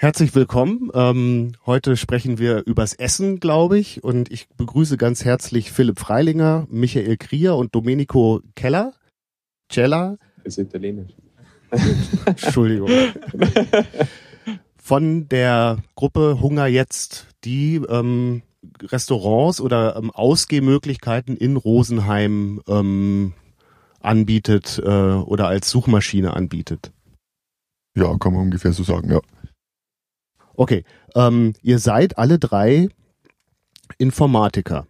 Herzlich willkommen. Ähm, heute sprechen wir übers Essen, glaube ich. Und ich begrüße ganz herzlich Philipp Freilinger, Michael Krier und Domenico Keller. Cella. Das ist italienisch. Entschuldigung. Von der Gruppe Hunger jetzt, die ähm, Restaurants oder ähm, Ausgehmöglichkeiten in Rosenheim ähm, anbietet äh, oder als Suchmaschine anbietet. Ja, kann man ungefähr so sagen, ja. Okay, ähm, ihr seid alle drei Informatiker.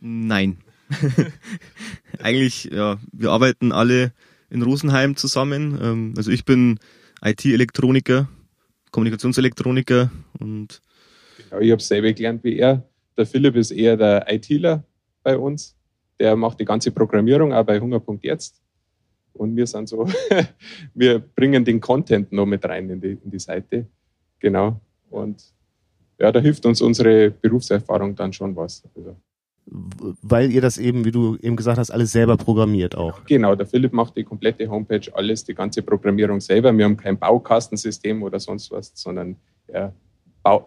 Nein. Eigentlich, ja, wir arbeiten alle in Rosenheim zusammen. Ähm, also ich bin IT-Elektroniker, Kommunikationselektroniker und genau, ich habe selber gelernt wie er. Der Philipp ist eher der ITler bei uns. Der macht die ganze Programmierung auch bei Hunger.jetzt. Und wir sind so, wir bringen den Content noch mit rein in die, in die Seite. Genau. Und ja, da hilft uns unsere Berufserfahrung dann schon was. Also. Weil ihr das eben, wie du eben gesagt hast, alles selber programmiert auch. Genau, der Philipp macht die komplette Homepage, alles, die ganze Programmierung selber. Wir haben kein Baukastensystem oder sonst was, sondern er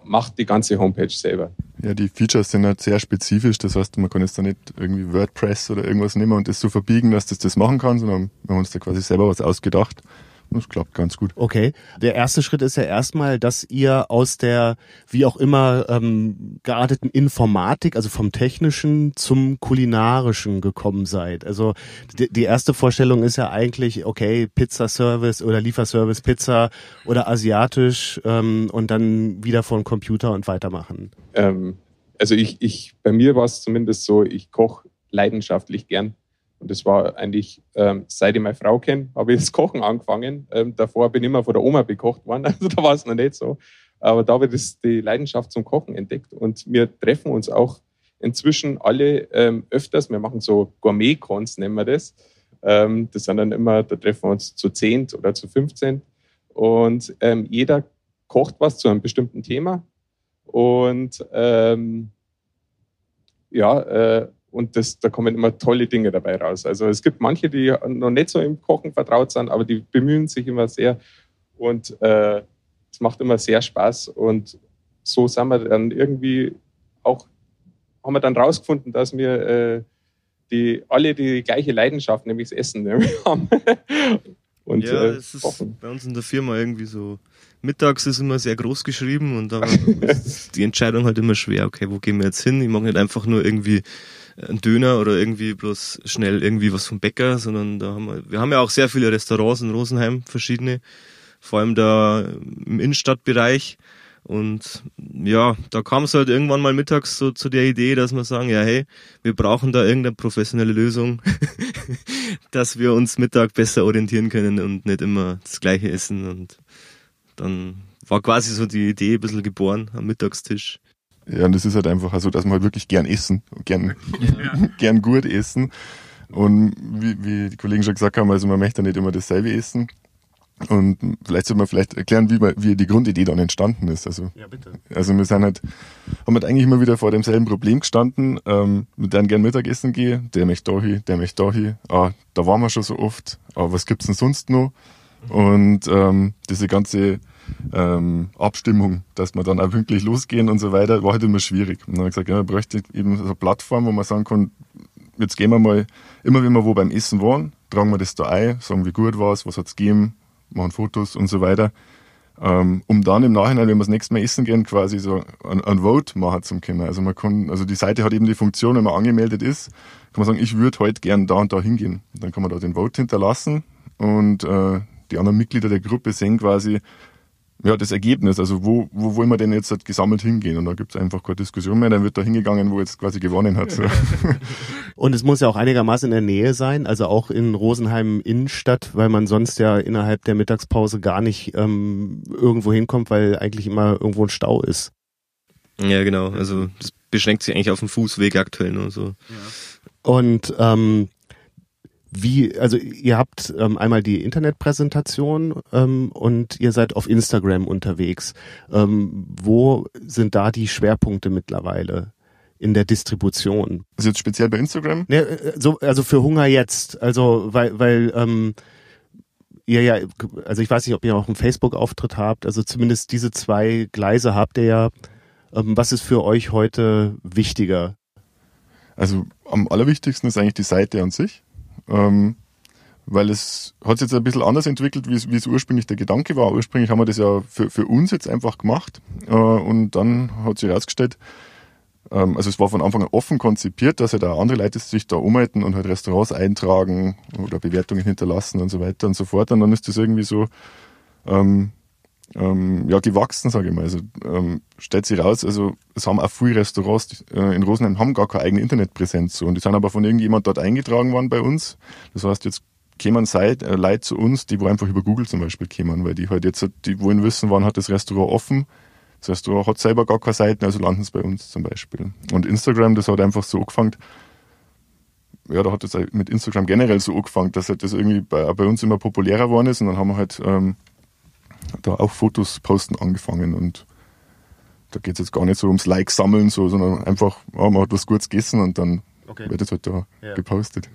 macht die ganze Homepage selber. Ja, die Features sind halt sehr spezifisch. Das heißt, man kann jetzt da nicht irgendwie WordPress oder irgendwas nehmen und das so verbiegen, dass das das machen kann, sondern wir haben uns da quasi selber was ausgedacht. Das klappt ganz gut. Okay. Der erste Schritt ist ja erstmal, dass ihr aus der, wie auch immer, ähm, gearteten Informatik, also vom Technischen zum Kulinarischen gekommen seid. Also die, die erste Vorstellung ist ja eigentlich, okay, Pizzaservice oder Lieferservice Pizza oder asiatisch ähm, und dann wieder vor den Computer und weitermachen. Ähm, also ich, ich, bei mir war es zumindest so, ich koche leidenschaftlich gern. Und das war eigentlich, ähm, seit ich meine Frau kenne, habe ich das Kochen angefangen. Ähm, davor bin ich immer von der Oma bekocht worden, also da war es noch nicht so. Aber da habe ich die Leidenschaft zum Kochen entdeckt. Und wir treffen uns auch inzwischen alle ähm, öfters. Wir machen so Gourmet-Cons, nennen wir das. Ähm, das sind dann immer, da treffen wir uns zu 10 oder zu 15. Und ähm, jeder kocht was zu einem bestimmten Thema. Und ähm, ja, äh, und das, da kommen immer tolle Dinge dabei raus. Also es gibt manche, die noch nicht so im Kochen vertraut sind, aber die bemühen sich immer sehr und äh, es macht immer sehr Spaß. Und so sind wir dann irgendwie auch, haben wir dann rausgefunden, dass wir äh, die, alle die gleiche Leidenschaft, nämlich das Essen, haben. und, ja, äh, es ist bei uns in der Firma irgendwie so. Mittags ist immer sehr groß geschrieben und da ist die Entscheidung halt immer schwer. Okay, wo gehen wir jetzt hin? Ich mag nicht einfach nur irgendwie ein Döner oder irgendwie bloß schnell irgendwie was vom Bäcker, sondern da haben wir, wir haben ja auch sehr viele Restaurants in Rosenheim, verschiedene, vor allem da im Innenstadtbereich. Und ja, da kam es halt irgendwann mal mittags so zu der Idee, dass wir sagen, ja hey, wir brauchen da irgendeine professionelle Lösung, dass wir uns Mittag besser orientieren können und nicht immer das gleiche essen. Und dann war quasi so die Idee ein bisschen geboren am Mittagstisch. Ja, und das ist halt einfach so, dass man halt wirklich gern essen, gern, ja. gern gut essen. Und wie, wie die Kollegen schon gesagt haben, also man möchte nicht immer dasselbe essen. Und vielleicht sollte man vielleicht erklären, wie, man, wie die Grundidee dann entstanden ist. Also, ja, bitte. Also wir sind halt, haben halt eigentlich immer wieder vor demselben Problem gestanden, ähm, mit denen gern Mittagessen gehe, der möchte da hin, der möchte da hin. Ah, da waren wir schon so oft, aber was gibt's denn sonst noch? Mhm. Und ähm, diese ganze ähm, Abstimmung, dass wir dann auch pünktlich losgehen und so weiter, war halt immer schwierig. Und dann habe ich gesagt, ja, man bräuchte eben so eine Plattform, wo man sagen kann, jetzt gehen wir mal, immer wenn wir wo beim Essen waren, tragen wir das da ein, sagen, wie gut war es, was hat es gegeben, machen Fotos und so weiter. Ähm, um dann im Nachhinein, wenn wir das nächste Mal essen gehen, quasi so ein, ein Vote machen zu können. Also man kann, also die Seite hat eben die Funktion, wenn man angemeldet ist, kann man sagen, ich würde heute gern da und da hingehen. Dann kann man da den Vote hinterlassen und äh, die anderen Mitglieder der Gruppe sehen quasi, ja, das Ergebnis, also wo, wo wollen wir denn jetzt halt gesammelt hingehen? Und da gibt es einfach keine Diskussion mehr, dann wird da hingegangen, wo jetzt quasi gewonnen hat. So. Und es muss ja auch einigermaßen in der Nähe sein, also auch in Rosenheim Innenstadt, weil man sonst ja innerhalb der Mittagspause gar nicht ähm, irgendwo hinkommt, weil eigentlich immer irgendwo ein Stau ist. Ja, genau. Also das beschränkt sich eigentlich auf den Fußweg aktuell nur so. Ja. Und ähm, wie, also ihr habt ähm, einmal die Internetpräsentation ähm, und ihr seid auf Instagram unterwegs. Ähm, wo sind da die Schwerpunkte mittlerweile? in der Distribution. Also jetzt speziell bei Instagram? Ne, äh, so, also für Hunger jetzt. Also weil, weil ähm, ihr ja, also ich weiß nicht, ob ihr auch einen Facebook-Auftritt habt, also zumindest diese zwei Gleise habt ihr ja. Ähm, was ist für euch heute wichtiger? Also am allerwichtigsten ist eigentlich die Seite an sich. Ähm, weil es hat sich jetzt ein bisschen anders entwickelt, wie es, ursprünglich der Gedanke war. Ursprünglich haben wir das ja für, für uns jetzt einfach gemacht äh, und dann hat sich herausgestellt, ähm, also es war von Anfang an offen konzipiert, dass halt auch andere Leute sich da umhalten und halt Restaurants eintragen oder Bewertungen hinterlassen und so weiter und so fort. Und dann ist das irgendwie so ähm, ähm, ja, gewachsen, sage ich mal. Also ähm, stellt sich raus, also es haben auch viele Restaurants äh, in Rosenheim haben gar keine eigene Internetpräsenz so. Und die sind aber von irgendjemand dort eingetragen worden bei uns. Das heißt, jetzt kämen Seit, äh, Leute zu uns, die wo einfach über Google zum Beispiel kämen, weil die halt jetzt, die wollen wissen, wann hat das Restaurant offen. Das Restaurant hat selber gar keine Seiten, also landen sie bei uns zum Beispiel. Und Instagram, das hat einfach so angefangen, ja, da hat es mit Instagram generell so angefangen, dass halt das irgendwie bei, bei uns immer populärer geworden ist und dann haben wir halt ähm, da auch Fotos posten angefangen und da geht es jetzt gar nicht so ums Like sammeln, so, sondern einfach, ja, man hat was Gutes gegessen und dann okay. wird es halt da ja. gepostet.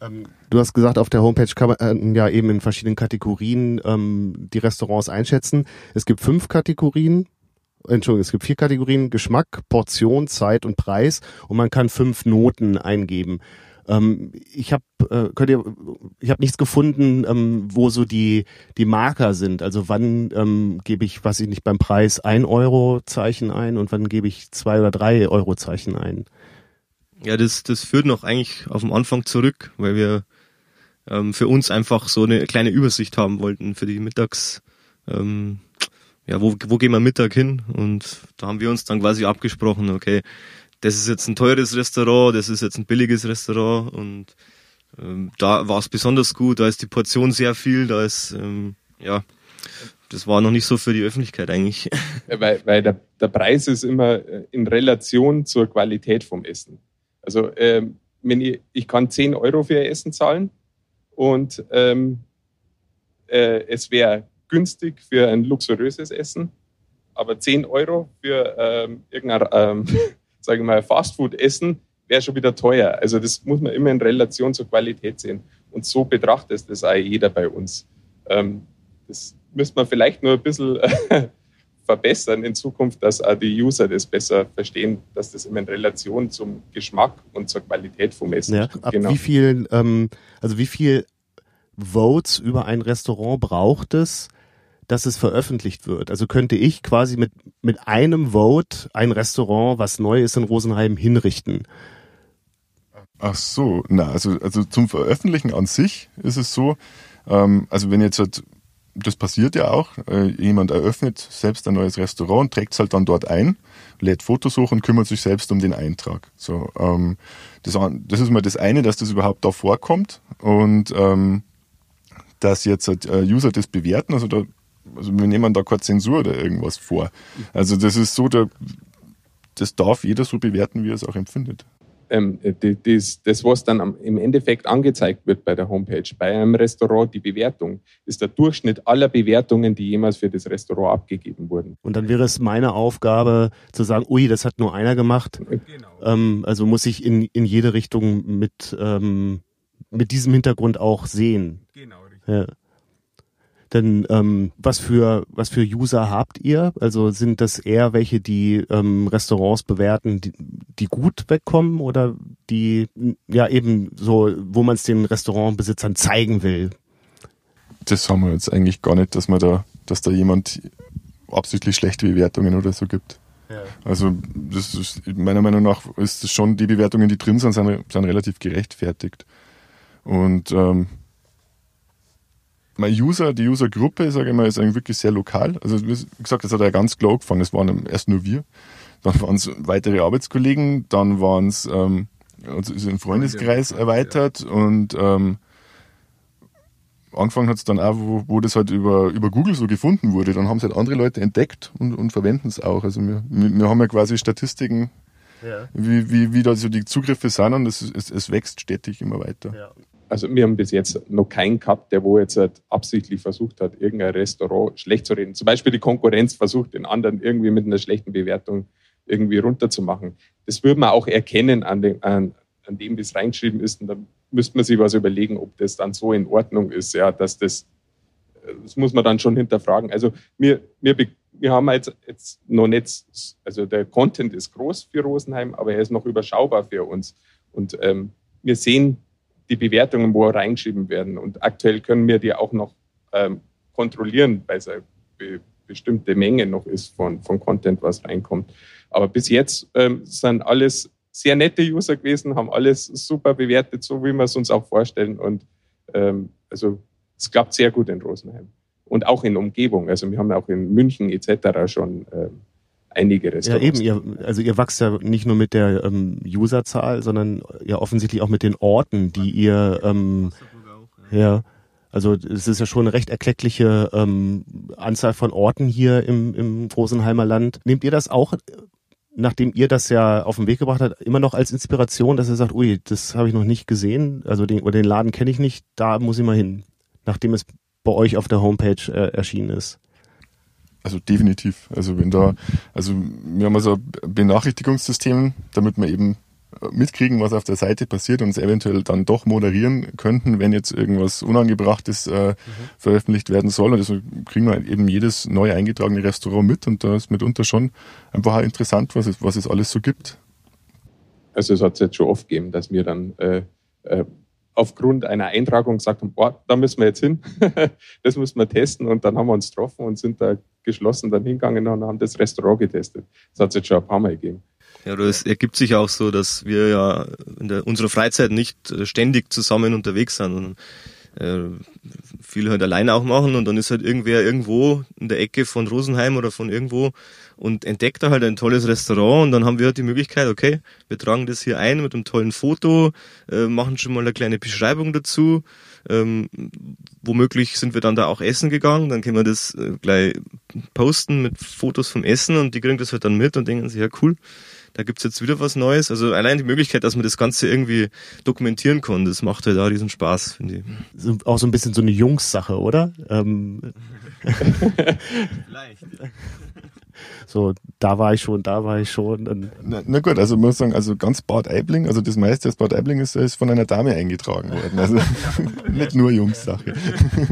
Ähm, du hast gesagt, auf der Homepage kann man äh, ja eben in verschiedenen Kategorien ähm, die Restaurants einschätzen. Es gibt fünf Kategorien. Entschuldigung, es gibt vier Kategorien, Geschmack, Portion, Zeit und Preis und man kann fünf Noten eingeben. Ähm, ich habe äh, ich habe nichts gefunden, ähm, wo so die die Marker sind. Also wann ähm, gebe ich, was ich nicht beim Preis ein Euro Zeichen ein und wann gebe ich zwei oder drei Euro Zeichen ein. Ja, das das führt noch eigentlich auf den Anfang zurück, weil wir ähm, für uns einfach so eine kleine Übersicht haben wollten für die Mittags. Ähm, ja, wo, wo gehen wir Mittag hin? Und da haben wir uns dann quasi abgesprochen, okay, das ist jetzt ein teures Restaurant, das ist jetzt ein billiges Restaurant und ähm, da war es besonders gut, da ist die Portion sehr viel, da ist, ähm, ja, das war noch nicht so für die Öffentlichkeit eigentlich. Ja, weil weil der, der Preis ist immer äh, in Relation zur Qualität vom Essen. Also ähm, wenn ich, ich kann 10 Euro für ihr Essen zahlen und ähm, äh, es wäre günstig für ein luxuriöses Essen, aber 10 Euro für ähm, irgendein ähm, sage ich mal, Fastfood essen, wäre schon wieder teuer. Also das muss man immer in Relation zur Qualität sehen. Und so betrachtet das auch jeder bei uns. Ähm, das müsste man vielleicht nur ein bisschen verbessern in Zukunft, dass auch die User das besser verstehen, dass das immer in Relation zum Geschmack und zur Qualität vom Essen ja, ab genau. wie viel, ähm, also wie viel Votes über ein Restaurant braucht es, dass es veröffentlicht wird. Also könnte ich quasi mit, mit einem Vote ein Restaurant, was neu ist in Rosenheim, hinrichten. Ach so, na, also, also zum Veröffentlichen an sich ist es so, ähm, also wenn jetzt halt, das passiert ja auch, äh, jemand eröffnet selbst ein neues Restaurant, trägt es halt dann dort ein, lädt Fotos hoch und kümmert sich selbst um den Eintrag. So, ähm, das, das ist mal das eine, dass das überhaupt da vorkommt und ähm, dass jetzt halt, äh, User das bewerten, also da also wir nehmen da keine Zensur oder irgendwas vor. Also das ist so, da, das darf jeder so bewerten, wie er es auch empfindet. Ähm, das, das, was dann im Endeffekt angezeigt wird bei der Homepage, bei einem Restaurant, die Bewertung, ist der Durchschnitt aller Bewertungen, die jemals für das Restaurant abgegeben wurden. Und dann wäre es meine Aufgabe zu sagen, ui, das hat nur einer gemacht. Genau. Ähm, also muss ich in, in jede Richtung mit, ähm, mit diesem Hintergrund auch sehen. Genau, richtig. Ja. Denn ähm, was für was für User habt ihr? Also sind das eher welche, die ähm, Restaurants bewerten, die, die gut wegkommen oder die ja eben so, wo man es den Restaurantbesitzern zeigen will? Das haben wir jetzt eigentlich gar nicht, dass man da, dass da jemand absichtlich schlechte Bewertungen oder so gibt. Ja. Also das ist, meiner Meinung nach ist es schon die Bewertungen, die drin sind, sind, sind relativ gerechtfertigt. Und ähm, mein User, die Usergruppe, sage ich mal, ist eigentlich wirklich sehr lokal. Also wie gesagt, das hat ja ganz klar angefangen. Es waren erst nur wir, dann waren es weitere Arbeitskollegen, dann waren es ähm, also ist ein Freundeskreis erweitert und ähm, angefangen hat es dann auch, wo, wo das halt über, über Google so gefunden wurde. Dann haben es halt andere Leute entdeckt und, und verwenden es auch. Also wir, wir haben ja quasi Statistiken, ja. wie, wie, wie da so die Zugriffe sind und es, es, es wächst stetig immer weiter. Ja. Also wir haben bis jetzt noch keinen gehabt, der wo jetzt halt absichtlich versucht hat, irgendein Restaurant schlecht zu reden. Zum Beispiel die Konkurrenz versucht, den anderen irgendwie mit einer schlechten Bewertung irgendwie runterzumachen. Das würde man auch erkennen an, den, an, an dem, es reingeschrieben ist. Und dann müsste man sich was überlegen, ob das dann so in Ordnung ist, ja, dass das, das muss man dann schon hinterfragen. Also wir, wir, wir haben jetzt, jetzt noch nicht, also der Content ist groß für Rosenheim, aber er ist noch überschaubar für uns. Und ähm, wir sehen die Bewertungen, wo reingeschrieben werden. Und aktuell können wir die auch noch ähm, kontrollieren, weil es eine be bestimmte Menge noch ist von, von Content, was reinkommt. Aber bis jetzt ähm, sind alles sehr nette User gewesen, haben alles super bewertet, so wie wir es uns auch vorstellen. Und ähm, also es klappt sehr gut in Rosenheim. Und auch in Umgebung. Also wir haben auch in München etc. schon ähm, einige Restaurants. Ja, eben, ihr, also ihr wachst ja nicht nur mit der ähm, Userzahl, sondern ja offensichtlich auch mit den Orten, die ihr ähm, ja. Also es ist ja schon eine recht erkleckliche ähm, Anzahl von Orten hier im, im Rosenheimer Land. Nehmt ihr das auch nachdem ihr das ja auf den Weg gebracht habt, immer noch als Inspiration, dass ihr sagt, ui, das habe ich noch nicht gesehen, also den, oder den Laden kenne ich nicht, da muss ich mal hin, nachdem es bei euch auf der Homepage äh, erschienen ist? Also definitiv. Also wenn da, also wir haben also ein Benachrichtigungssystem, damit man eben mitkriegen, was auf der Seite passiert und es eventuell dann doch moderieren könnten, wenn jetzt irgendwas Unangebrachtes äh, mhm. veröffentlicht werden soll. Und deswegen also kriegen wir eben jedes neu eingetragene Restaurant mit und da ist mitunter schon einfach auch interessant, was es, was es alles so gibt. Also es hat es jetzt schon oft gegeben, dass wir dann äh, äh, aufgrund einer Eintragung gesagt haben, oh, da müssen wir jetzt hin, das müssen wir testen und dann haben wir uns getroffen und sind da geschlossen dann hingegangen und haben das Restaurant getestet. Das hat es jetzt schon ein paar Mal gegeben. Ja, es ergibt sich auch so, dass wir ja in der, unserer Freizeit nicht äh, ständig zusammen unterwegs sind und äh, viel halt alleine auch machen und dann ist halt irgendwer irgendwo in der Ecke von Rosenheim oder von irgendwo und entdeckt da halt ein tolles Restaurant und dann haben wir halt die Möglichkeit, okay, wir tragen das hier ein mit einem tollen Foto, äh, machen schon mal eine kleine Beschreibung dazu, ähm, womöglich sind wir dann da auch essen gegangen, dann können wir das äh, gleich posten mit Fotos vom Essen und die kriegen das halt dann mit und denken sich, ja cool, da gibt's jetzt wieder was Neues. Also allein die Möglichkeit, dass man das Ganze irgendwie dokumentieren kann, das macht halt auch riesen Spaß, finde ich. Auch so ein bisschen so eine Jungs-Sache, oder? Ähm. Vielleicht. So, da war ich schon, da war ich schon. Na, na, gut, also muss sagen, also ganz Bad Aibling, also das meiste aus Bad Aibling ist, ist von einer Dame eingetragen worden. Also nicht nur Jungs-Sache.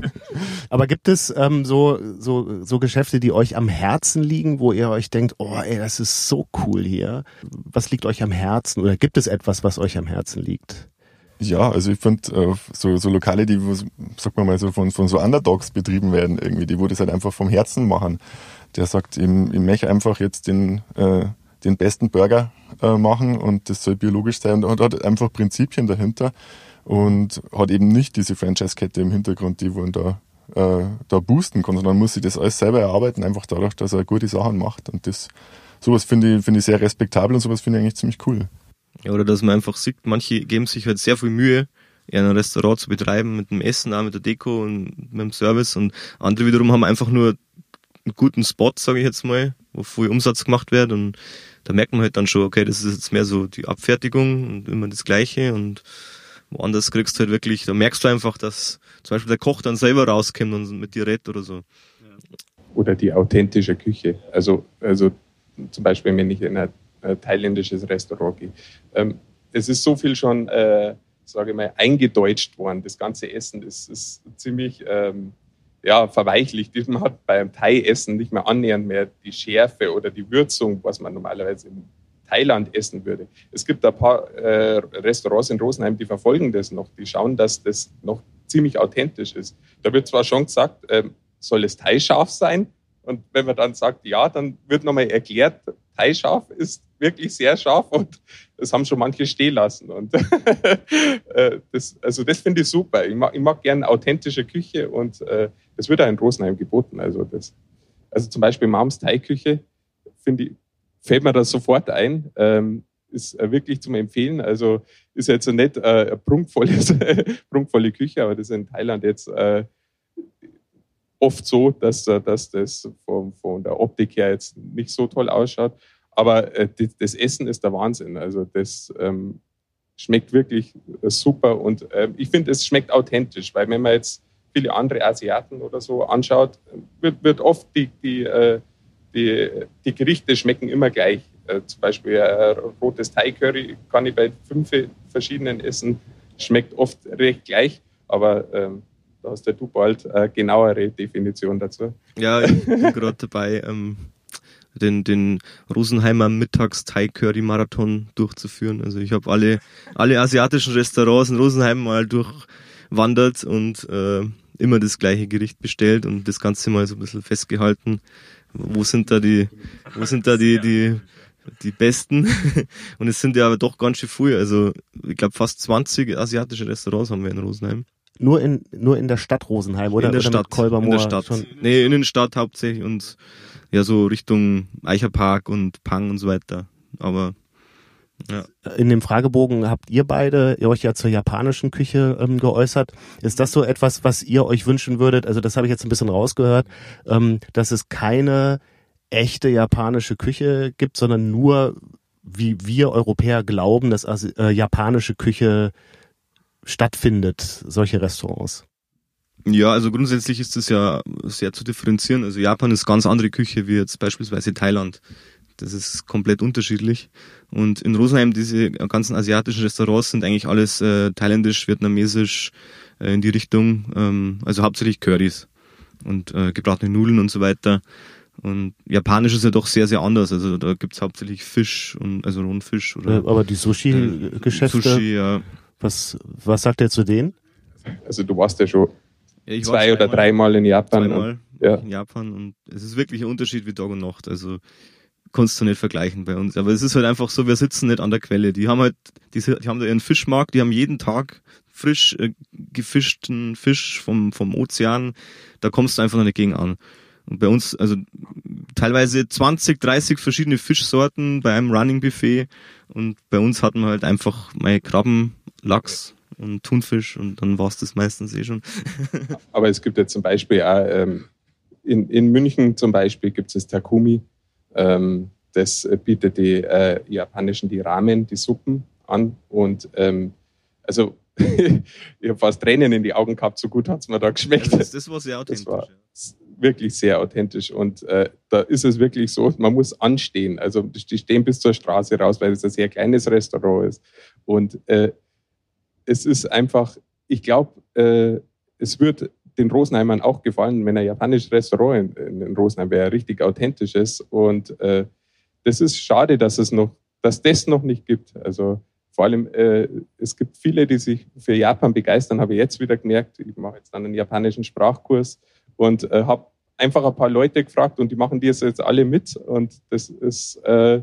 Aber gibt es ähm, so, so, so Geschäfte, die euch am Herzen liegen, wo ihr euch denkt, oh ey, das ist so cool hier. Was liegt euch am Herzen? Oder gibt es etwas, was euch am Herzen liegt? Ja, also ich finde äh, so, so Lokale, die, sag mal so, von, von so Underdogs betrieben werden, irgendwie, die wo das halt einfach vom Herzen machen der sagt, ich, ich möchte einfach jetzt den, äh, den besten Burger äh, machen und das soll biologisch sein und hat einfach Prinzipien dahinter und hat eben nicht diese Franchise-Kette im Hintergrund, die wollen da äh, da boosten kann, sondern muss sich das alles selber erarbeiten, einfach dadurch, dass er gute Sachen macht. Und das sowas finde ich, finde ich sehr respektabel und sowas finde ich eigentlich ziemlich cool. Ja, oder dass man einfach sieht, manche geben sich halt sehr viel Mühe, ein Restaurant zu betreiben, mit dem Essen, auch mit der Deko und mit dem Service und andere wiederum haben einfach nur einen guten Spot, sage ich jetzt mal, wo viel Umsatz gemacht wird und da merkt man halt dann schon, okay, das ist jetzt mehr so die Abfertigung und immer das Gleiche und woanders kriegst du halt wirklich, da merkst du einfach, dass zum Beispiel der Koch dann selber rauskommt und mit dir redet oder so. Oder die authentische Küche. Also, also zum Beispiel, wenn ich in ein, thailändisches Restaurant gehe. Ähm, es ist so viel schon, äh, sage ich mal, eingedeutscht worden. Das ganze Essen ist, ist ziemlich ähm, ja, verweichlicht. Man hat beim Thai-Essen nicht mehr annähernd mehr die Schärfe oder die Würzung, was man normalerweise in Thailand essen würde. Es gibt ein paar äh, Restaurants in Rosenheim, die verfolgen das noch. Die schauen, dass das noch ziemlich authentisch ist. Da wird zwar schon gesagt, äh, soll es Thai-scharf sein? Und wenn man dann sagt, ja, dann wird nochmal erklärt, Thai-scharf ist wirklich sehr scharf und das haben schon manche stehen lassen. Und äh, das, also das finde ich super. Ich mag, ich mag gerne authentische Küche und äh, das wird auch in Rosenheim geboten. Also, das, also zum Beispiel Mams Teigküche, finde ich, fällt mir das sofort ein. Ähm, ist äh, wirklich zum Empfehlen. Also ist jetzt nicht äh, eine prunkvolle Küche, aber das ist in Thailand jetzt äh, oft so, dass, äh, dass das von, von der Optik her jetzt nicht so toll ausschaut. Aber äh, das Essen ist der Wahnsinn. Also das ähm, schmeckt wirklich super und äh, ich finde, es schmeckt authentisch, weil wenn man jetzt viele andere Asiaten oder so anschaut, wird, wird oft die, die, äh, die, die Gerichte schmecken immer gleich. Äh, zum Beispiel ein rotes Thai-Curry kann ich bei fünf verschiedenen essen, schmeckt oft recht gleich, aber ähm, da hast du bald eine genauere Definition dazu. Ja, ich bin gerade dabei, ähm, den, den Rosenheimer Mittags-Thai-Curry-Marathon durchzuführen. Also ich habe alle, alle asiatischen Restaurants in Rosenheim mal durchwandert und äh, immer das gleiche Gericht bestellt und das Ganze mal so ein bisschen festgehalten. Wo sind da die, wo sind da die, die, die besten? und es sind ja aber doch ganz schön früh. Also ich glaube fast 20 asiatische Restaurants haben wir in Rosenheim. Nur in, nur in der Stadt Rosenheim oder, in der oder Stadt, Kolbermoor? In der Stadt. Schon? Nee, in der Stadt hauptsächlich und ja, so Richtung Eicherpark und Pang und so weiter. Aber ja. In dem Fragebogen habt ihr beide ihr euch ja zur japanischen Küche ähm, geäußert. Ist das so etwas, was ihr euch wünschen würdet? Also das habe ich jetzt ein bisschen rausgehört, ähm, dass es keine echte japanische Küche gibt, sondern nur, wie wir Europäer glauben, dass äh, japanische Küche stattfindet, solche Restaurants. Ja, also grundsätzlich ist das ja sehr zu differenzieren. Also Japan ist ganz andere Küche wie jetzt beispielsweise Thailand. Das ist komplett unterschiedlich. Und in Rosenheim, diese ganzen asiatischen Restaurants sind eigentlich alles äh, thailändisch, vietnamesisch äh, in die Richtung, ähm, also hauptsächlich Currys und äh, gebratene Nudeln und so weiter. Und Japanisch ist ja doch sehr, sehr anders. Also da gibt's hauptsächlich Fisch und also rohen Fisch oder. Aber die Sushi-Geschäfte. Sushi, ja. Was, was sagt er zu denen? Also du warst ja schon ja, zwei oder dreimal in Japan. Zweimal ja. in Japan und es ist wirklich ein Unterschied wie Tag und Nacht. Also kannst du nicht vergleichen bei uns. Aber es ist halt einfach so, wir sitzen nicht an der Quelle. Die haben halt, die, die haben da ihren Fischmarkt, die haben jeden Tag frisch äh, gefischten Fisch vom, vom Ozean. Da kommst du einfach nicht gegen an. Und bei uns, also teilweise 20, 30 verschiedene Fischsorten bei einem Running Buffet. Und bei uns hatten wir halt einfach meine Krabben, Lachs und Thunfisch und dann war es das meistens eh schon. Aber es gibt ja zum Beispiel auch, ähm, in, in München zum Beispiel gibt es das Takumi. Ähm, das bietet die äh, japanischen, die Ramen, die Suppen an. Und ähm, also ich habe fast Tränen in die Augen gehabt, so gut hat es mir da geschmeckt. Das, das war sehr authentisch. Das war wirklich sehr authentisch. Und äh, da ist es wirklich so, man muss anstehen. Also die stehen bis zur Straße raus, weil es ein sehr kleines Restaurant ist. Und äh, es ist einfach, ich glaube, äh, es wird den Rosenheimern auch gefallen, wenn ein japanisches Restaurant in, in Rosenheim wäre, richtig authentisch ist. Und äh, das ist schade, dass es noch, dass das noch nicht gibt. Also vor allem, äh, es gibt viele, die sich für Japan begeistern, habe ich jetzt wieder gemerkt. Ich mache jetzt dann einen japanischen Sprachkurs und äh, habe einfach ein paar Leute gefragt und die machen das jetzt alle mit. Und das ist, äh,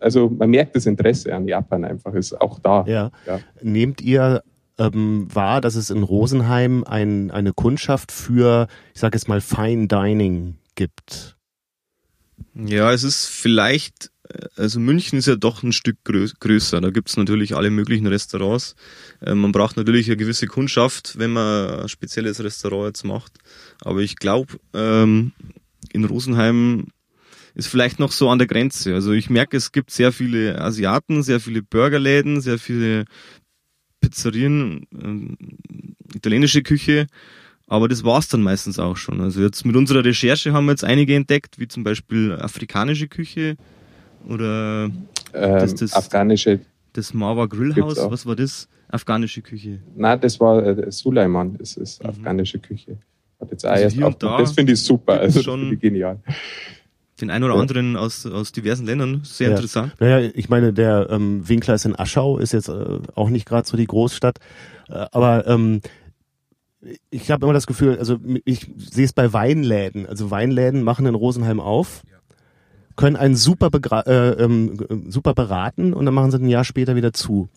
also man merkt das Interesse an Japan einfach, ist auch da. Ja. ja. Nehmt ihr ähm, wahr, dass es in Rosenheim ein, eine Kundschaft für, ich sage jetzt mal, Fine Dining gibt? Ja, es ist vielleicht, äh, also München ist ja doch ein Stück größer. Da gibt's natürlich alle möglichen Restaurants. Äh, man braucht natürlich eine gewisse Kundschaft, wenn man ein spezielles Restaurant jetzt macht. Aber ich glaube, ähm, in Rosenheim ist vielleicht noch so an der Grenze. Also ich merke, es gibt sehr viele Asiaten, sehr viele Burgerläden, sehr viele Pizzerien, äh, italienische Küche. Aber das war's dann meistens auch schon. Also jetzt mit unserer Recherche haben wir jetzt einige entdeckt, wie zum Beispiel afrikanische Küche oder ähm, das, das, afghanische. Das Marwa Grillhaus, was war das? Afghanische Küche. Nein, das war äh, Suleiman, das ist mhm. afghanische Küche. Hat jetzt also hier und da das finde ich super, also schon genial den einen oder anderen aus, aus diversen Ländern. Sehr ja. interessant. Naja, ich meine, der ähm, Winkler ist in Aschau, ist jetzt äh, auch nicht gerade so die Großstadt. Äh, aber ähm, ich habe immer das Gefühl, also ich sehe es bei Weinläden. Also Weinläden machen in Rosenheim auf, können einen super, äh, ähm, super beraten und dann machen sie ein Jahr später wieder zu.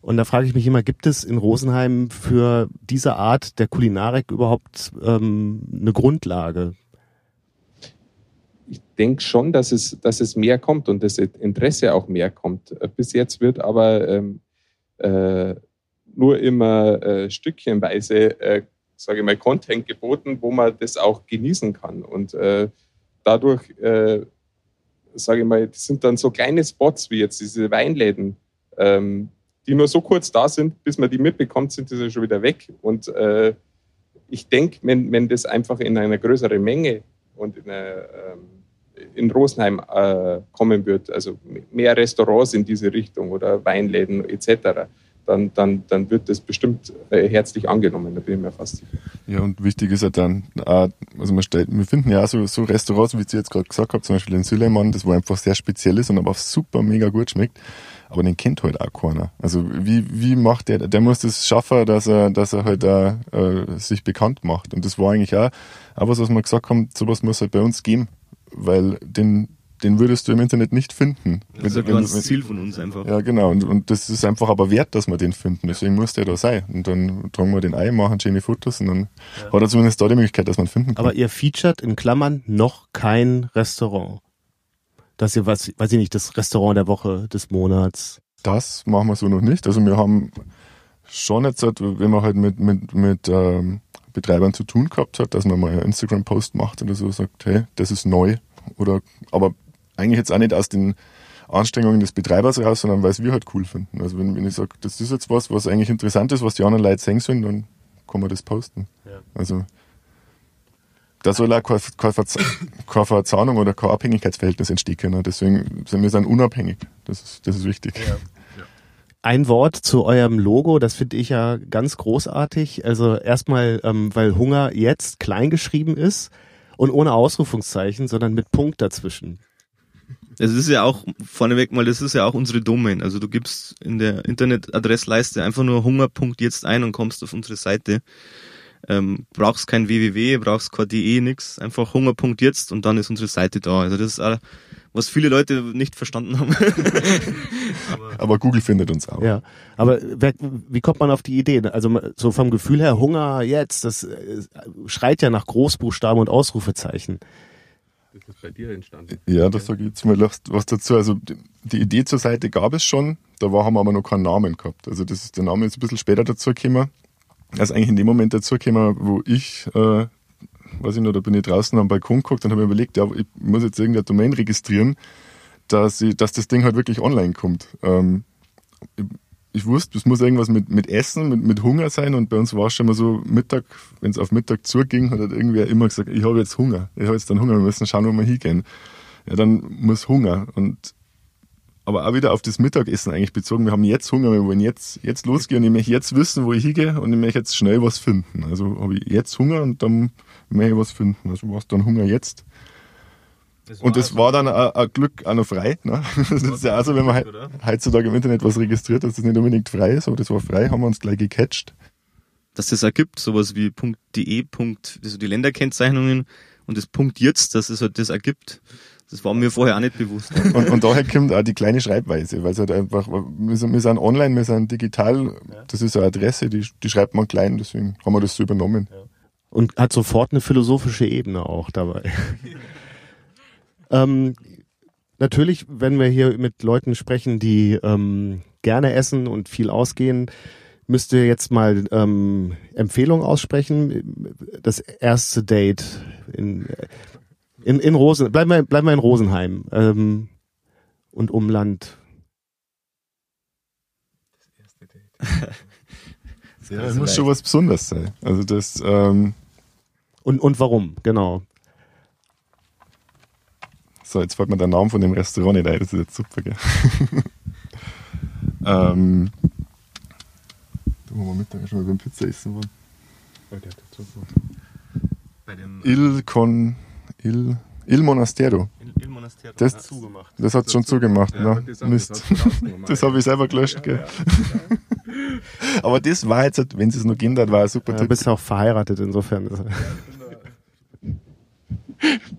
Und da frage ich mich immer, gibt es in Rosenheim für diese Art der Kulinarik überhaupt ähm, eine Grundlage? Ich denke schon, dass es, dass es mehr kommt und das Interesse auch mehr kommt. Bis jetzt wird aber ähm, äh, nur immer äh, stückchenweise, äh, sage ich mal, Content geboten, wo man das auch genießen kann. Und äh, dadurch, äh, sage ich mal, sind dann so kleine Spots wie jetzt diese Weinläden, ähm, die nur so kurz da sind, bis man die mitbekommt, sind die schon wieder weg. Und äh, ich denke, wenn, wenn das einfach in einer größeren Menge und in, eine, ähm, in Rosenheim äh, kommen wird, also mehr Restaurants in diese Richtung oder Weinläden etc., dann, dann, dann wird das bestimmt äh, herzlich angenommen, da bin ich mir fast sicher. Ja, und wichtig ist ja dann, also man stellt, wir finden ja so, so Restaurants, wie Sie jetzt gerade gesagt haben, zum Beispiel den Süleimann, das wo einfach sehr speziell ist und aber super mega gut schmeckt, aber den kennt halt auch keiner. Also wie, wie macht der, der muss das schaffen, dass er, dass er halt auch, äh, sich bekannt macht. Und das war eigentlich auch, auch was, was wir gesagt haben, sowas muss halt bei uns geben, weil den, den würdest du im Internet nicht finden. Das ist ein das Ziel von uns einfach. Ja, genau. Und, und das ist einfach aber wert, dass wir den finden. Deswegen muss der da sein. Und dann tragen wir den ein, machen schöne Fotos und dann ja. hat er zumindest da die Möglichkeit, dass man finden kann. Aber ihr featured in Klammern noch kein Restaurant. Dass ihr was, weiß ich nicht, das Restaurant der Woche, des Monats. Das machen wir so noch nicht. Also wir haben schon jetzt, wenn man halt mit, mit, mit ähm, Betreibern zu tun gehabt hat, dass man mal einen Instagram-Post macht oder so, sagt, hey, das ist neu. Oder, aber eigentlich jetzt auch nicht aus den Anstrengungen des Betreibers raus, sondern weil es wir halt cool finden. Also wenn, wenn ich sage, das ist jetzt was, was eigentlich interessant ist, was die anderen Leute sehen sollen, dann kann man das posten. Ja. Also da soll auch keine, keine, Verzahnung oder kein Abhängigkeitsverhältnis entstehen können. Deswegen sind wir dann unabhängig. Das ist, das ist wichtig. Ja. Ein Wort zu eurem Logo, das finde ich ja ganz großartig. Also erstmal, ähm, weil Hunger jetzt klein geschrieben ist und ohne Ausrufungszeichen, sondern mit Punkt dazwischen. Es ist ja auch, vorneweg mal, das ist ja auch unsere Domain. Also du gibst in der Internetadressleiste einfach nur Hunger.punkt jetzt ein und kommst auf unsere Seite. Ähm, brauchst kein www, brauchst kein de, nix. Einfach Hunger.punkt jetzt und dann ist unsere Seite da. Also das ist auch, was viele Leute nicht verstanden haben. aber, aber, Google findet uns auch. Ja, aber wer, wie kommt man auf die Idee? Also so vom Gefühl her, Hunger jetzt, das äh, schreit ja nach Großbuchstaben und Ausrufezeichen. Das ist bei dir entstanden. Ja, das sage ich jetzt mal was dazu. Also die Idee zur Seite gab es schon, da haben wir aber noch keinen Namen gehabt. Also das ist, der Name ist ein bisschen später dazu gekommen. Also eigentlich in dem Moment dazu gekommen, wo ich, äh, weiß ich noch, da bin ich draußen am Balkon geguckt und habe mir überlegt, ja, ich muss jetzt irgendeine Domain registrieren, dass, ich, dass das Ding halt wirklich online kommt. Ähm, ich wusste, es muss irgendwas mit, mit Essen, mit, mit Hunger sein und bei uns war es schon mal so Mittag, wenn es auf Mittag zuging, hat irgendwer immer gesagt, ich habe jetzt Hunger, ich habe jetzt dann Hunger, wir müssen schauen, wo wir hingehen. Ja, dann muss Hunger und aber auch wieder auf das Mittagessen eigentlich bezogen. Wir haben jetzt Hunger, wir wollen jetzt, jetzt losgehen und ich möchte jetzt wissen, wo ich hingehe und ich möchte jetzt schnell was finden. Also habe ich jetzt Hunger und dann möchte ich was finden. Also war es dann Hunger jetzt. Das und das war dann ein Glück auch noch frei. Ne? Das ist ja auch so, wenn man he heutzutage im Internet was registriert, dass das nicht unbedingt frei ist, aber das war frei, haben wir uns gleich gecatcht. Dass das ergibt, sowas wie .de, also die Länderkennzeichnungen und das Punkt jetzt, dass es halt das ergibt. Das war mir vorher auch nicht bewusst. Und, und daher kommt auch die kleine Schreibweise, weil es halt einfach, wir sind, wir sind online, wir sind digital, das ist eine Adresse, die, die schreibt man klein, deswegen haben wir das so übernommen. Und hat sofort eine philosophische Ebene auch dabei. Ähm, natürlich, wenn wir hier mit Leuten sprechen, die ähm, gerne essen und viel ausgehen, müsst ihr jetzt mal ähm, Empfehlungen aussprechen. Das erste Date in, in, in Rosen, bleiben wir, bleiben wir in Rosenheim ähm, und Umland. Das erste Date. ja, das muss schon was Besonderes sein. Also das ähm und, und warum, genau. So, jetzt fällt mir der Name von dem Restaurant nicht ein, das ist jetzt super, gell? ähm, da wo wir Mittag schon mal beim Pizza essen waren. Oh, der hat Bei dem Il Con Il Il Monastero. Il, Il Monastero. Das, hat zugemacht. Das hat schon zugemacht, ja, ne? Das, Mist. Das, habe ich selber gelöscht, gell? Ja, Aber das war jetzt, wenn es noch gehen hat, war ein super ja, Du bist auch verheiratet, insofern.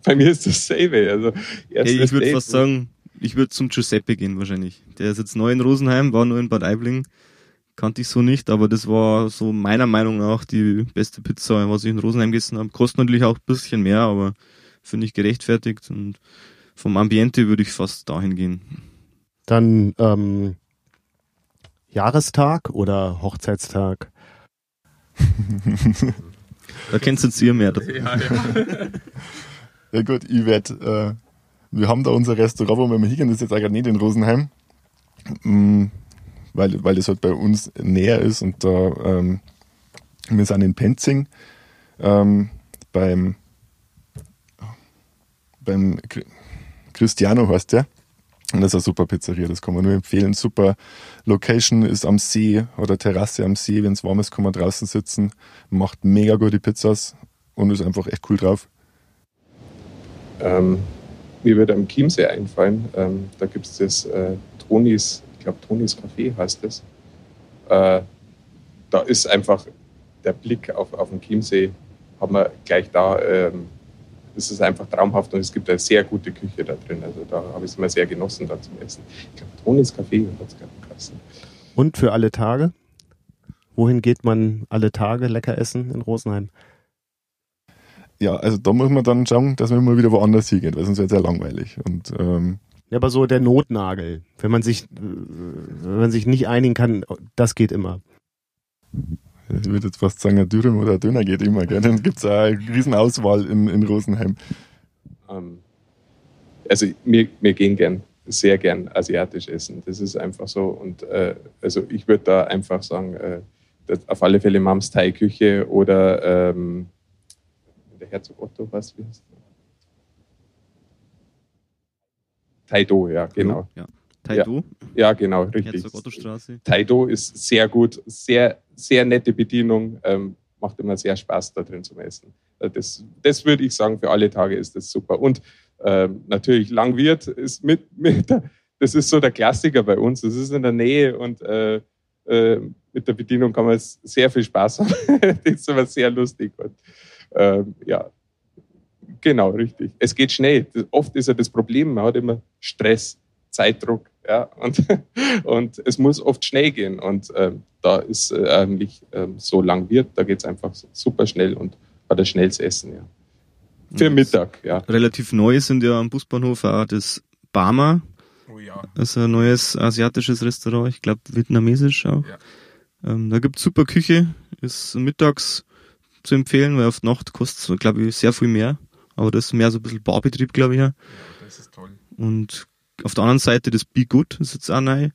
Bei mir ist das dasselbe. Also, hey, ich würde fast sagen, ich würde zum Giuseppe gehen wahrscheinlich. Der ist jetzt neu in Rosenheim, war nur in Bad Aibling. Kannte ich so nicht, aber das war so meiner Meinung nach die beste Pizza, was ich in Rosenheim gegessen habe. Kostet natürlich auch ein bisschen mehr, aber finde ich gerechtfertigt und vom Ambiente würde ich fast dahin gehen. Dann ähm, Jahrestag oder Hochzeitstag? da kennst du jetzt ihr mehr. Ja, ja. Ja gut, ich werde, äh, wir haben da unser Restaurant, wo wir mal hingehen, das ist jetzt eigentlich nicht in Rosenheim, mm, weil, weil das halt bei uns näher ist und da, ähm, wir sind in Penzing ähm, beim, beim Cristiano heißt der. Und das ist eine super Pizzeria, das kann man nur empfehlen. Super Location ist am See oder Terrasse am See. Wenn es warm ist, kann man draußen sitzen. Macht mega gute Pizzas und ist einfach echt cool drauf. Ähm, mir würde am Chiemsee einfallen. Ähm, da gibt es das äh, Tonis, ich glaube Tonis Café heißt das. Äh, da ist einfach der Blick auf, auf den Chiemsee, haben wir gleich da. Ähm, es ist einfach traumhaft und es gibt eine sehr gute Küche da drin. Also da habe ich es immer sehr genossen, da zum Essen. Ich glaube, Tonis Café hat es geheißen. Und für alle Tage? Wohin geht man alle Tage lecker essen in Rosenheim? Ja, also da muss man dann schauen, dass man mal wieder woanders hingeht, weil sonst wird es ja langweilig. Und, ähm ja, aber so der Notnagel, wenn man sich, wenn man sich nicht einigen kann, das geht immer. Ich würde jetzt fast sagen, ein Dürüm oder ein Döner geht immer. Gell? Dann gibt es eine Riesenauswahl in, in Rosenheim. Ähm, also wir, wir gehen gern, sehr gern asiatisch essen. Das ist einfach so. Und äh, also ich würde da einfach sagen, äh, auf alle Fälle Mams Thai-Küche oder ähm, der Herzog Otto, was wie heißt der? Taido, ja, genau. Ja. Taido? Ja, ja genau, richtig. Herzog-Otto-Straße. Taido ist sehr gut, sehr, sehr nette Bedienung, ähm, macht immer sehr Spaß, da drin zu essen. Äh, das, das würde ich sagen, für alle Tage ist das super. Und ähm, natürlich Langwirt ist mit, mit das ist so der Klassiker bei uns. Das ist in der Nähe und äh, äh, mit der Bedienung kann man sehr viel Spaß haben. das ist aber sehr lustig. Und, ähm, ja, genau, richtig. Es geht schnell. Oft ist ja das Problem, man hat immer Stress, Zeitdruck. Ja, und, und es muss oft schnell gehen. Und ähm, da ist äh, eigentlich ähm, so lang wird, da geht es einfach super schnell und hat ein schnelles Essen, ja. Für Mittag, ja. Relativ neu sind ja am Busbahnhof auch das Bama. Oh ja. Das ist ein neues asiatisches Restaurant, ich glaube vietnamesisch auch. Ja. Ähm, da gibt es super Küche, ist mittags zu empfehlen, weil auf Nacht kostet es, glaube ich, sehr viel mehr. Aber das ist mehr so ein bisschen Barbetrieb, glaube ich. Ja. das ist toll. Und auf der anderen Seite das Be Good ist jetzt auch neu.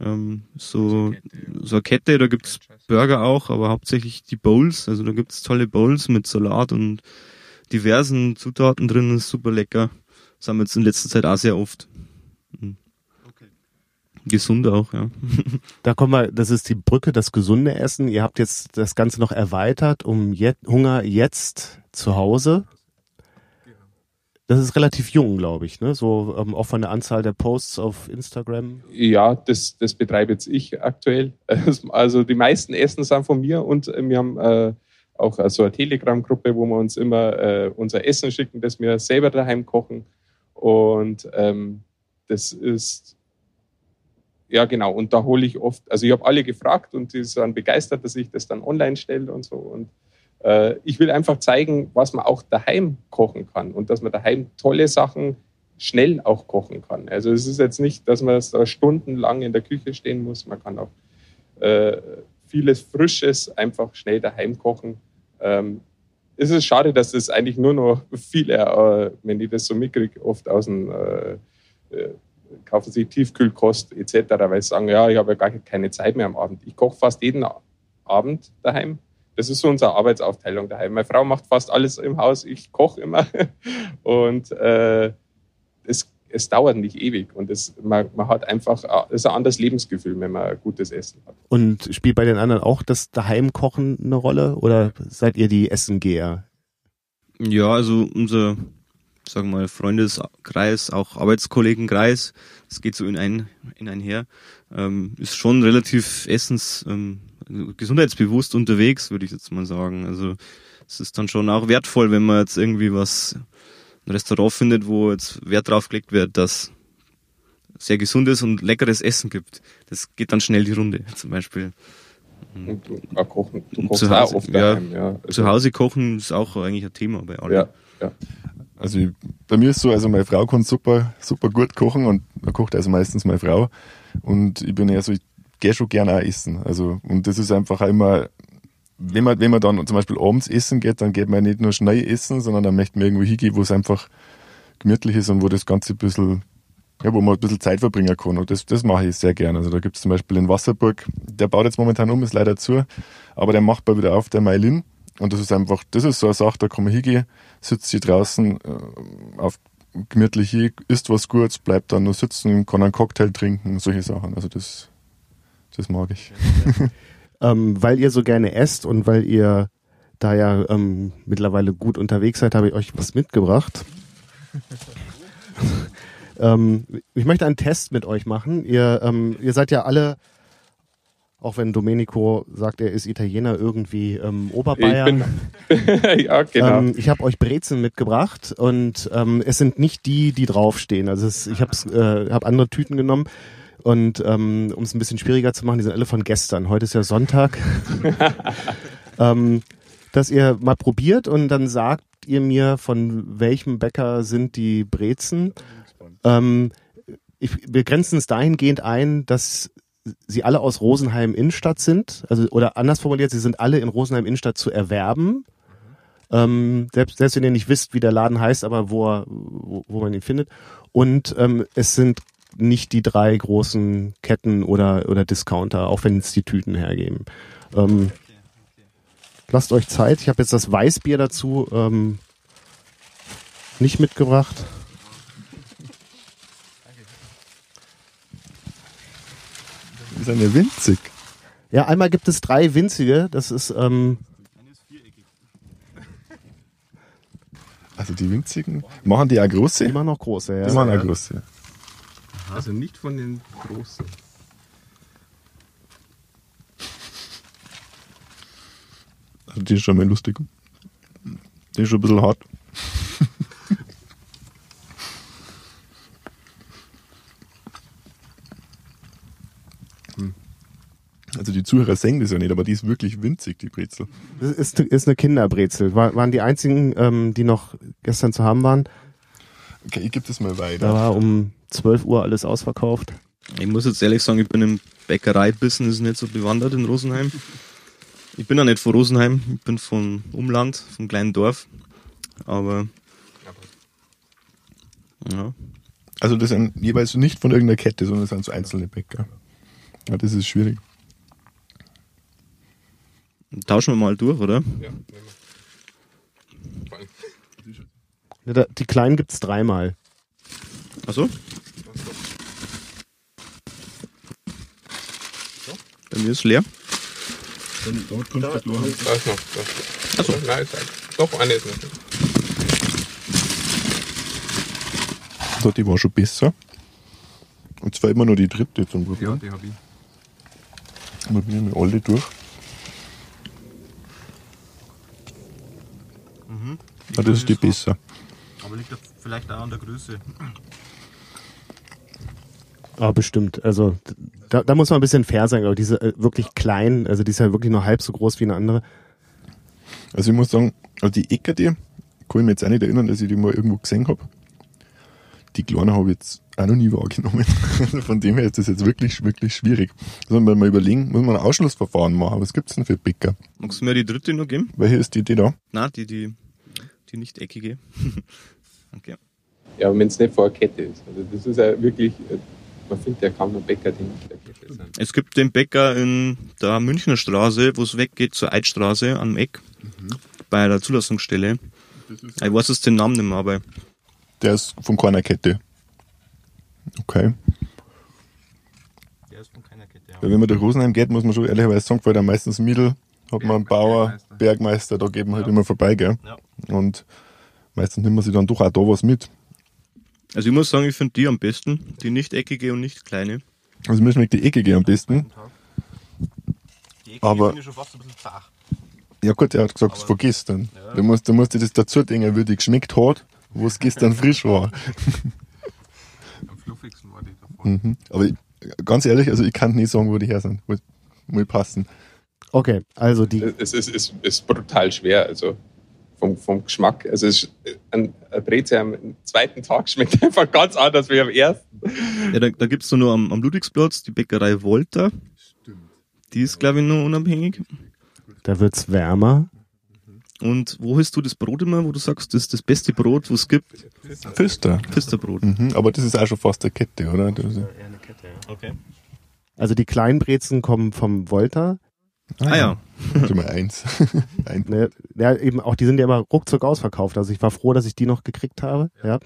Ähm, so, so eine Kette, da gibt's Burger auch, aber hauptsächlich die Bowls. Also da gibt's tolle Bowls mit Salat und diversen Zutaten drin, ist super lecker. Das haben wir jetzt in letzter Zeit auch sehr oft. Mhm. Gesund auch, ja. Da kommen wir, das ist die Brücke, das gesunde Essen. Ihr habt jetzt das Ganze noch erweitert um Jet, Hunger jetzt zu Hause. Das ist relativ jung, glaube ich, ne? So ähm, auch von der Anzahl der Posts auf Instagram. Ja, das, das betreibe jetzt ich aktuell. Also die meisten Essen sind von mir und äh, wir haben äh, auch so eine Telegram-Gruppe, wo wir uns immer äh, unser Essen schicken, das wir selber daheim kochen. Und ähm, das ist ja genau. Und da hole ich oft, also ich habe alle gefragt und die sind begeistert, dass ich das dann online stelle und so. Und äh, ich will einfach zeigen, was man auch daheim kochen kann und dass man daheim tolle Sachen schnell auch kochen kann. Also es ist jetzt nicht, dass man da stundenlang in der Küche stehen muss. Man kann auch äh, vieles Frisches einfach schnell daheim kochen. Ähm, es ist schade, dass es eigentlich nur noch viele, äh, wenn ich das so mitkriege, oft aus dem äh, äh, kaufen sie Tiefkühlkost etc., weil sie sagen, ja, ich habe ja gar keine Zeit mehr am Abend. Ich koche fast jeden Abend daheim das ist so unsere Arbeitsaufteilung daheim. Meine Frau macht fast alles im Haus, ich koche immer. Und äh, es, es dauert nicht ewig. Und es, man, man hat einfach es ist ein anderes Lebensgefühl, wenn man gutes Essen hat. Und spielt bei den anderen auch das Daheimkochen eine Rolle? Oder seid ihr die Essengeher? Ja, also unser sagen wir mal, Freundeskreis, auch Arbeitskollegenkreis, das geht so in ein, in ein her, ähm, ist schon relativ essens, ähm, gesundheitsbewusst unterwegs, würde ich jetzt mal sagen. Also es ist dann schon auch wertvoll, wenn man jetzt irgendwie was, ein Restaurant findet, wo jetzt Wert drauf gelegt wird, dass sehr gesundes und leckeres Essen gibt. Das geht dann schnell die Runde, zum Beispiel. Und du, kochen, du kochst zu Hause, auch oft daheim, ja. ja. Also zu Hause kochen ist auch eigentlich ein Thema bei allen. Ja. Ja. Also ich, bei mir ist so, also meine Frau kann super, super gut kochen und da kocht also meistens meine Frau. Und ich bin eher so, ich gehe schon gerne auch essen. Also, und das ist einfach auch immer, wenn man, wenn man dann zum Beispiel abends essen geht, dann geht man nicht nur schnell essen, sondern dann möchte man irgendwo hingehen, wo es einfach gemütlich ist und wo das Ganze ein bisschen, ja, wo man ein bisschen Zeit verbringen kann. Und das, das mache ich sehr gerne. Also da gibt es zum Beispiel in Wasserburg, der baut jetzt momentan um, ist leider zu, aber der macht bald wieder auf, der Mailin. Und das ist einfach, das ist so eine Sache, da kann man hingehen, sitzt hier draußen äh, auf gemütlich hin, isst was Gutes, bleibt dann nur sitzen, kann einen Cocktail trinken, solche Sachen. Also das, das mag ich. ähm, weil ihr so gerne esst und weil ihr da ja ähm, mittlerweile gut unterwegs seid, habe ich euch was mitgebracht. ähm, ich möchte einen Test mit euch machen. Ihr, ähm, ihr seid ja alle, auch wenn Domenico sagt, er ist Italiener, irgendwie ähm, Oberbayern. Ich bin, ja, genau. Ähm, ich habe euch Brezen mitgebracht und ähm, es sind nicht die, die draufstehen. Also es, ich habe äh, hab andere Tüten genommen. Und ähm, um es ein bisschen schwieriger zu machen, die sind alle von gestern. Heute ist ja Sonntag. ähm, dass ihr mal probiert und dann sagt ihr mir, von welchem Bäcker sind die Brezen. Ähm, ich, wir grenzen es dahingehend ein, dass sie alle aus Rosenheim Innenstadt sind. Also, oder anders formuliert, sie sind alle in Rosenheim Innenstadt zu erwerben. Ähm, selbst, selbst wenn ihr nicht wisst, wie der Laden heißt, aber wo, er, wo, wo man ihn findet. Und ähm, es sind nicht die drei großen Ketten oder, oder Discounter, auch wenn es die Tüten hergeben. Ähm, lasst euch Zeit. Ich habe jetzt das Weißbier dazu ähm, nicht mitgebracht. Ist eine winzig. Ja, einmal gibt es drei winzige. Das ist. Ähm, also die winzigen. Machen die auch große? Immer noch große, ja. Die machen große. Also nicht von den großen. Also die ist schon mal lustig. Die ist schon ein bisschen hart. Also die Zuhörer sehen das ja nicht, aber die ist wirklich winzig, die Brezel. Das ist, ist eine Kinderbrezel. War, waren die einzigen, ähm, die noch gestern zu haben waren. Okay, ich gebe das mal weiter. Da war um 12 Uhr alles ausverkauft. Ich muss jetzt ehrlich sagen, ich bin im Bäckereibusiness nicht so bewandert in Rosenheim. Ich bin ja nicht von Rosenheim, ich bin vom Umland, vom kleinen Dorf. Aber. Ja. Also das sind jeweils nicht von irgendeiner Kette, sondern das sind so einzelne Bäcker. Ja, das ist schwierig. Tauschen wir mal durch, oder? Ja, ja Die kleinen gibt es dreimal. Achso? Bei mir ist leer. Dann dort kommt da, da ist noch. Da. Achso. Nein, ist halt. Doch, eine ist noch. So, die war schon besser. Und zwar immer nur die dritte zum Probieren. Ja, die habe ich. Probieren wir alle durch. Mhm. Ah, das ist die besser. Aber liegt vielleicht auch an der Größe. Ah, bestimmt. Also da, da muss man ein bisschen fair sein, aber diese äh, wirklich klein, also die ist ja wirklich nur halb so groß wie eine andere. Also ich muss sagen, also die Ecker, die kann ich mir jetzt auch nicht erinnern, dass ich die mal irgendwo gesehen habe. Die Kleine habe ich jetzt auch noch nie wahrgenommen. Von dem her ist das jetzt wirklich, wirklich schwierig. Also wenn wir mal überlegen, muss man ein Ausschlussverfahren machen. Was gibt's denn für Bäcker? Magst du mir die dritte noch geben? Welche ist die, die da? Na, die, die, die nicht eckige. okay. Ja, aber wenn es nicht vor der Kette ist. Also das ist ja wirklich, äh, man findet ja kaum einen Bäcker, die nicht der Kette sind. Es gibt den Bäcker in der Münchner Straße, wo es weggeht zur Eidstraße am Eck, mhm. bei der Zulassungsstelle. Ich weiß jetzt den Namen nicht mehr, aber. Der ist von keiner Kette. Okay. Der ist von keiner Kette, ja. ja. Wenn man durch Rosenheim geht, muss man schon ehrlicherweise sagen, weil da meistens Miedel hat man einen Bauer, Bergmeister, Bergmeister da geht man halt ja. immer vorbei, gell? Ja. Und meistens nimmt man sich dann doch auch da was mit. Also ich muss sagen, ich finde die am besten, die nicht eckige und nicht kleine. Also mir schmeckt die eckige am besten. Die eckige aber finde ich schon fast ein bisschen zart. Ja gut, er hat gesagt, es von gestern. Ja. Du musst, du musst dir das dazu denken, wie die geschmeckt hat, wo es gestern frisch war. Am fluffigsten war die davon. Mhm. Aber ich, ganz ehrlich, also ich kann nicht sagen, wo die her sind. Muss, muss passen. Okay, also die. Es ist, ist, ist brutal schwer. Also vom, vom Geschmack. Also es ist ein, ein Brezel am zweiten Tag schmeckt einfach ganz anders wie am ersten. Ja, da, da gibt es nur am, am Ludwigsplatz die Bäckerei Volta. Stimmt. Die ist, glaube ich, nur unabhängig. Da wird es wärmer. Und wo hast du das Brot immer, wo du sagst, das ist das beste Brot, was es gibt? Füster. Füsterbrot. Mhm, aber das ist auch schon fast eine Kette, oder? Das ist ja, eine Kette, ja. Okay. Also die kleinen Brezen kommen vom Volta. Ah, ah ja. Nummer eins. Ein ne, ja, eben auch, die sind ja immer ruckzuck ausverkauft. Also ich war froh, dass ich die noch gekriegt habe. Ja.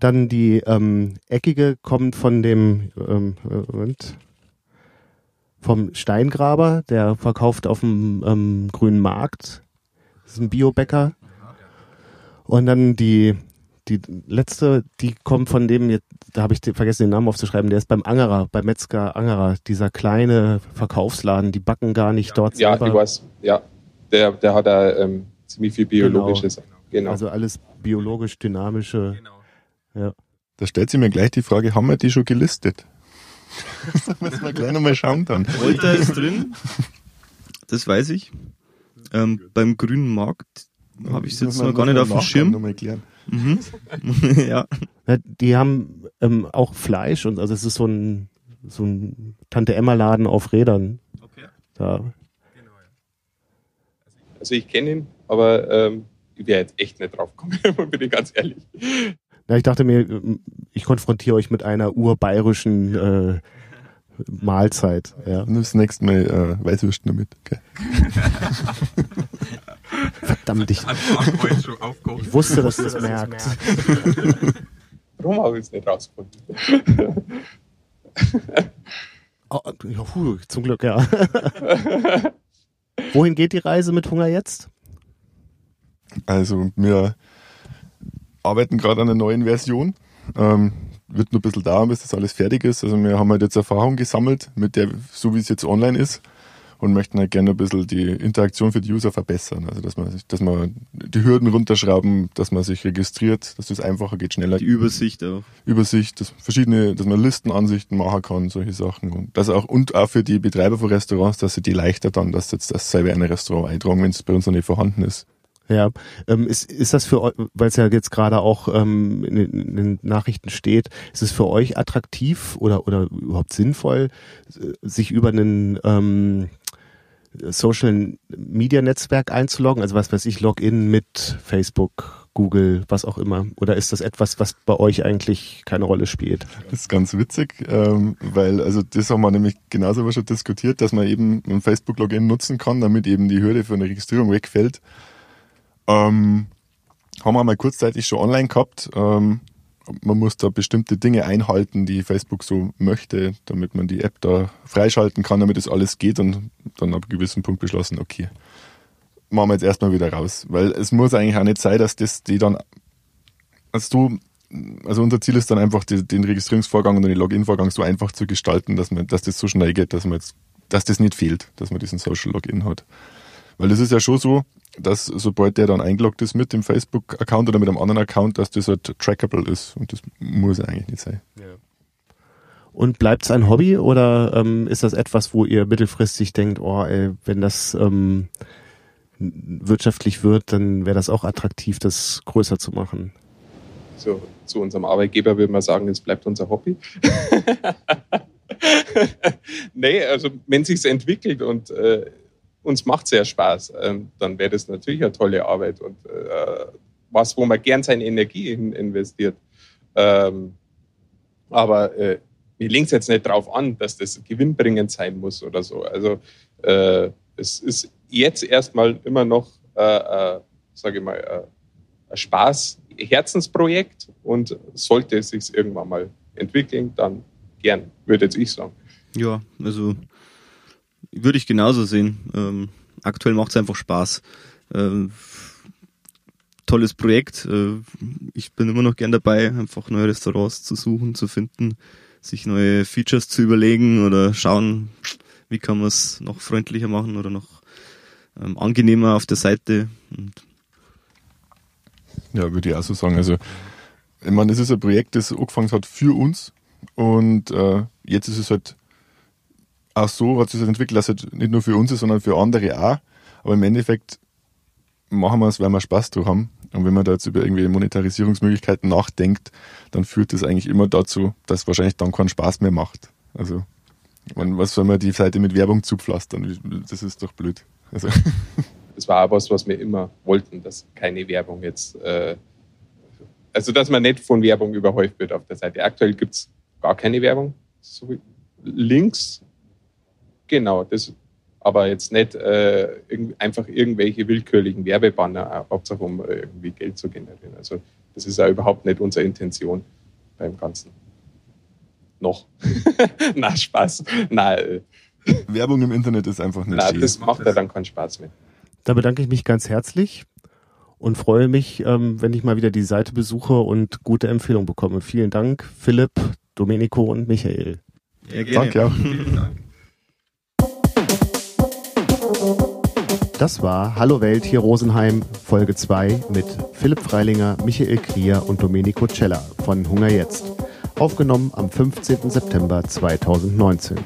Dann die ähm, eckige kommt von dem ähm, Moment, vom Steingraber, der verkauft auf dem ähm, grünen Markt. Das ist ein Biobäcker. Und dann die die letzte, die kommt von dem, da habe ich vergessen, den Namen aufzuschreiben, der ist beim Angerer, beim Metzger Angerer, dieser kleine Verkaufsladen, die backen gar nicht ja. dort ja, selber. Ja, ich weiß, ja. Der, der hat da ähm, ziemlich viel Biologisches. Genau. genau. Also alles biologisch dynamische. Genau. Ja. Da stellt sich mir gleich die Frage, haben wir die schon gelistet? das müssen wir gleich nochmal schauen dann. Volta ist drin, das weiß ich. Ähm, beim Grünen Markt habe ich jetzt noch gar nicht auf dem Schirm. Mhm. ja. ja. Die haben ähm, auch Fleisch und also es ist so ein, so ein Tante Emma Laden auf Rädern. Okay. Da. Also ich kenne ihn, aber ähm, ich wäre jetzt echt nicht drauf gekommen, bin ich ganz ehrlich. Ja, ich dachte mir, ich konfrontiere euch mit einer urbayerischen äh, Mahlzeit. Ja. Und das nächste Mal äh, Weißwürsten damit. Okay. Verdammt, ich, ich wusste, dass du das merkst. Warum habe ich es nicht rausgefunden? oh, ja, puh, zum Glück, ja. Wohin geht die Reise mit Hunger jetzt? Also, wir arbeiten gerade an einer neuen Version. Ähm, wird nur ein bisschen dauern, bis das alles fertig ist. Also wir haben halt jetzt Erfahrung gesammelt mit der, so wie es jetzt online ist und möchten halt gerne ein bisschen die Interaktion für die User verbessern. Also dass man sich, dass man die Hürden runterschrauben, dass man sich registriert, dass das einfacher geht, schneller. Die Übersicht auch. Übersicht, dass verschiedene, dass man Listenansichten machen kann, solche Sachen. Und das auch, und auch für die Betreiber von Restaurants, dass sie die leichter dann, dass jetzt das selber ein Restaurant eintragen, wenn es bei uns noch nicht vorhanden ist. Ja, ähm, ist, ist das für euch, weil es ja jetzt gerade auch ähm, in, in, den Nachrichten steht, ist es für euch attraktiv oder, oder überhaupt sinnvoll, sich über einen ähm, Social Media Netzwerk einzuloggen? Also was weiß ich, Login mit Facebook, Google, was auch immer? Oder ist das etwas, was bei euch eigentlich keine Rolle spielt? Das ist ganz witzig, ähm, weil also das haben wir nämlich genauso schon diskutiert, dass man eben ein Facebook-Login nutzen kann, damit eben die Hürde für eine Registrierung wegfällt. Ähm, haben wir mal kurzzeitig schon online gehabt. Ähm, man muss da bestimmte Dinge einhalten, die Facebook so möchte, damit man die App da freischalten kann, damit das alles geht und dann ab einem gewissen Punkt beschlossen, okay, machen wir jetzt erstmal wieder raus. Weil es muss eigentlich auch nicht sein, dass das die dann, als du, also unser Ziel ist dann einfach, die, den Registrierungsvorgang und den Login-Vorgang so einfach zu gestalten, dass man, dass das so schnell geht, dass man jetzt, dass das nicht fehlt, dass man diesen Social Login hat. Weil das ist ja schon so, dass sobald der dann eingeloggt ist mit dem Facebook-Account oder mit einem anderen Account, dass das halt trackable ist. Und das muss eigentlich nicht sein. Ja. Und bleibt es ein Hobby oder ähm, ist das etwas, wo ihr mittelfristig denkt, oh, ey, wenn das ähm, wirtschaftlich wird, dann wäre das auch attraktiv, das größer zu machen? So, zu unserem Arbeitgeber würde man sagen, es bleibt unser Hobby. nee, also wenn sich entwickelt und äh, uns macht sehr Spaß, ähm, dann wäre das natürlich eine tolle Arbeit und äh, was, wo man gern seine Energie in investiert. Ähm, aber äh, wir legen es jetzt nicht darauf an, dass das gewinnbringend sein muss oder so. Also äh, es ist jetzt erstmal immer noch, äh, äh, sage ich mal, äh, ein Spaß, Herzensprojekt und sollte es sich irgendwann mal entwickeln, dann gern, würde jetzt ich sagen. Ja, also würde ich genauso sehen. Ähm, aktuell macht es einfach Spaß. Ähm, tolles Projekt. Äh, ich bin immer noch gern dabei, einfach neue Restaurants zu suchen, zu finden, sich neue Features zu überlegen oder schauen, wie kann man es noch freundlicher machen oder noch ähm, angenehmer auf der Seite. Und ja, würde ich auch so sagen. Also, ich meine, das ist ein Projekt, das angefangen hat für uns und äh, jetzt ist es halt auch so hat sich das entwickelt, dass es nicht nur für uns ist, sondern für andere auch. Aber im Endeffekt machen wir es, weil wir Spaß drauf haben. Und wenn man da jetzt über irgendwelche Monetarisierungsmöglichkeiten nachdenkt, dann führt das eigentlich immer dazu, dass es wahrscheinlich dann keinen Spaß mehr macht. Also, man, was soll man die Seite mit Werbung zupflastern? Das ist doch blöd. Also. Das war auch was, was wir immer wollten, dass keine Werbung jetzt, äh, also dass man nicht von Werbung überhäuft wird auf der Seite. Aktuell gibt es gar keine Werbung. So Links, genau, das aber jetzt nicht äh, einfach irgendwelche willkürlichen Werbebanner, Hauptsache um äh, irgendwie Geld zu generieren. Also das ist ja überhaupt nicht unsere Intention beim Ganzen. Noch. Na, Spaß. Na, äh. Werbung im Internet ist einfach nicht Na, schön. das macht ja dann keinen Spaß mehr. Da bedanke ich mich ganz herzlich und freue mich, ähm, wenn ich mal wieder die Seite besuche und gute Empfehlungen bekomme. Vielen Dank, Philipp, Domenico und Michael. Ja, gerne. Danke auch. Das war Hallo Welt hier Rosenheim, Folge 2 mit Philipp Freilinger, Michael Krier und Domenico Cella von Hunger Jetzt. Aufgenommen am 15. September 2019.